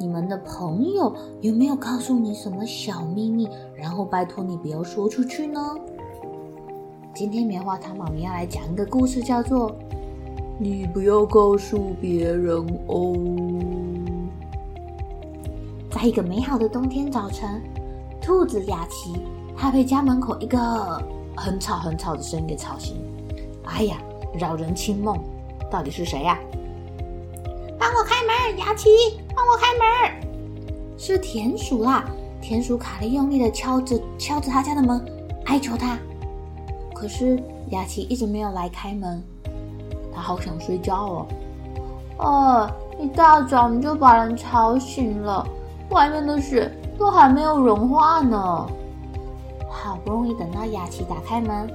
你们的朋友有没有告诉你什么小秘密？然后拜托你不要说出去呢？今天棉花糖妈咪要来讲一个故事，叫做《你不要告诉别人哦》。在一个美好的冬天早晨，兔子雅琪它被家门口一个很吵很吵的声音给吵醒。哎呀，扰人清梦，到底是谁呀？帮我开门，雅琪！帮我开门！是田鼠啦！田鼠卡利用力的敲着敲着他家的门，哀求他。可是雅琪一直没有来开门，他好想睡觉哦。哦，一大早你就把人吵醒了，外面的雪都还没有融化呢。好不容易等到雅琪打开门，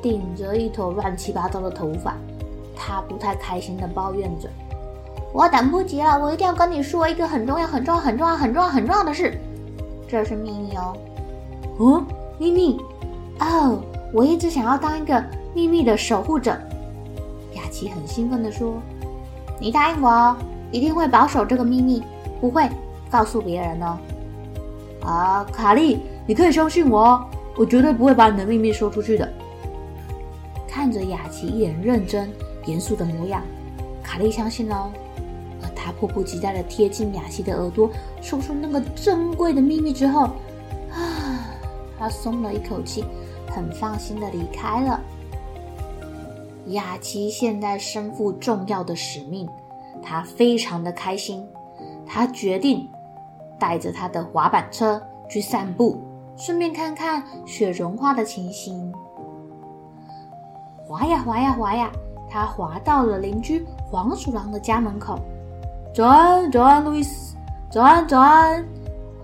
顶着一头乱七八糟的头发，他不太开心的抱怨着。我等不及了，我一定要跟你说一个很重要、很重要、很重要、很重要、很重要的事，这是秘密哦。哦，秘密？哦，我一直想要当一个秘密的守护者。雅琪很兴奋地说：“你答应我哦，一定会保守这个秘密，不会告诉别人哦。”啊，卡利，你可以相信我哦，我绝对不会把你的秘密说出去的。看着雅琪一脸认真、严肃的模样，卡利相信哦。他迫不及待地贴近雅琪的耳朵，说出那个珍贵的秘密之后，啊，他松了一口气，很放心地离开了。雅琪现在身负重要的使命，他非常的开心。他决定带着他的滑板车去散步，顺便看看雪融化的情形。滑呀滑呀滑呀，他滑到了邻居黄鼠狼的家门口。早安，早安，路易斯。早安，早安。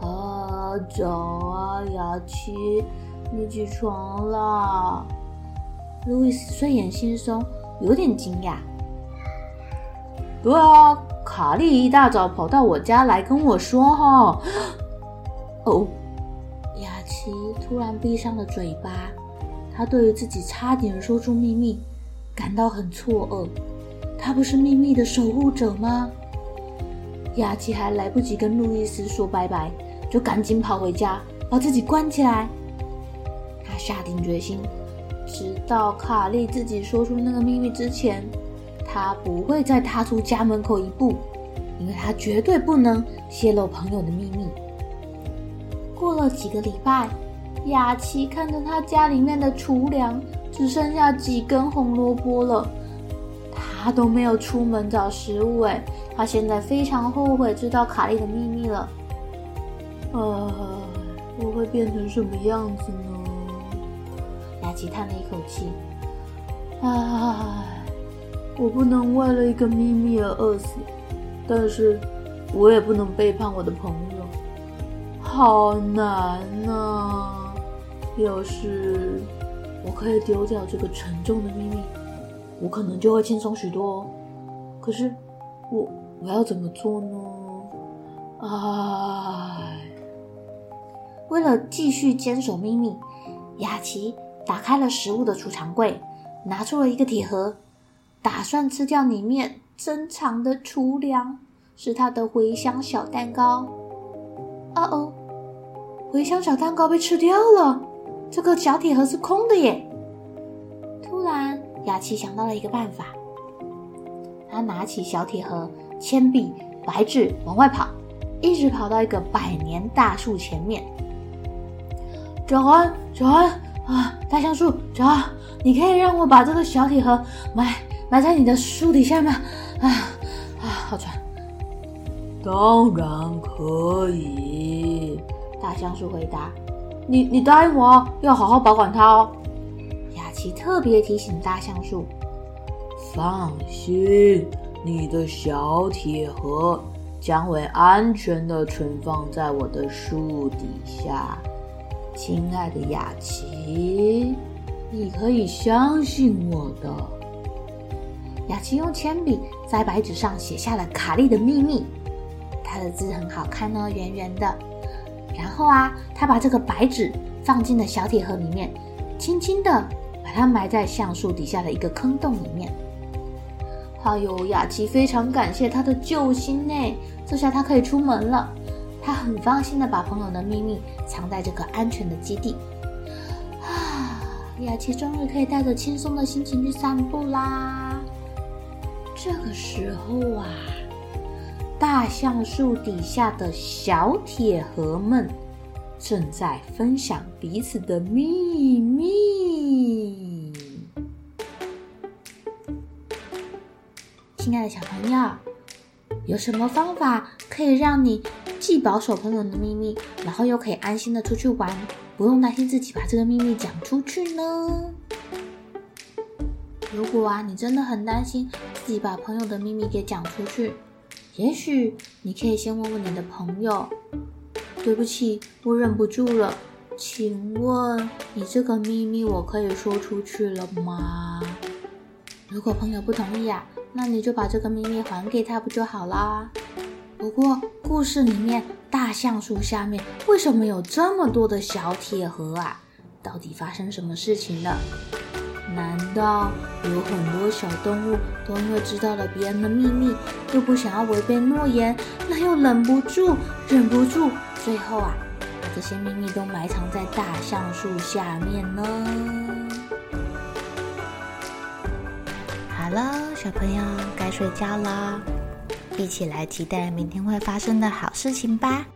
啊，早啊，雅琪，你起床了。路易斯睡眼惺忪，有点惊讶。对啊，卡利一大早跑到我家来跟我说哈。哦，雅琪突然闭上了嘴巴，她对于自己差点说出秘密感到很错愕。她不是秘密的守护者吗？雅琪还来不及跟路易斯说拜拜，就赶紧跑回家，把自己关起来。他下定决心，直到卡利自己说出那个秘密之前，他不会再踏出家门口一步，因为他绝对不能泄露朋友的秘密。过了几个礼拜，雅琪看着他家里面的厨粮只剩下几根红萝卜了，他都没有出门找食物诶。他现在非常后悔知道卡利的秘密了。啊，我会变成什么样子呢？雅琪叹了一口气。唉，我不能为了一个秘密而饿死，但是我也不能背叛我的朋友，好难啊！要是我可以丢掉这个沉重的秘密，我可能就会轻松许多哦。可是我。我要怎么做呢？唉，为了继续坚守秘密，雅琪打开了食物的储藏柜，拿出了一个铁盒，打算吃掉里面珍藏的储粮，是他的茴香小蛋糕。哦哦，茴香小蛋糕被吃掉了，这个小铁盒是空的耶！突然，雅琪想到了一个办法，他拿起小铁盒。铅笔、白纸往外跑，一直跑到一个百年大树前面。小安，小安啊，大橡树，小安，你可以让我把这个小铁盒埋埋在你的树底下吗？啊啊，好喘。当然可以，大橡树回答。你你答应我要好好保管它哦。雅琪特别提醒大橡树。放心，你的小铁盒将会安全的存放在我的树底下。亲爱的雅琪，你可以相信我的。雅琪用铅笔在白纸上写下了卡利的秘密，他的字很好看哦，圆圆的。然后啊，他把这个白纸放进了小铁盒里面，轻轻地把它埋在橡树底下的一个坑洞里面。哎呦，雅琪非常感谢他的救星呢，这下他可以出门了。他很放心的把朋友的秘密藏在这个安全的基地。啊，雅琪终于可以带着轻松的心情去散步啦。这个时候啊，大橡树底下的小铁盒们正在分享彼此的秘密。亲爱的小朋友，有什么方法可以让你既保守朋友的秘密，然后又可以安心的出去玩，不用担心自己把这个秘密讲出去呢？如果啊，你真的很担心自己把朋友的秘密给讲出去，也许你可以先问问你的朋友：“对不起，我忍不住了，请问你这个秘密我可以说出去了吗？”如果朋友不同意啊，那你就把这个秘密还给他不就好啦？不过，故事里面大橡树下面为什么有这么多的小铁盒啊？到底发生什么事情了？难道有很多小动物都因为知道了别人的秘密，又不想要违背诺言，那又忍不住、忍不住，最后啊，把这些秘密都埋藏在大橡树下面呢？了，小朋友该睡觉了。一起来期待明天会发生的好事情吧。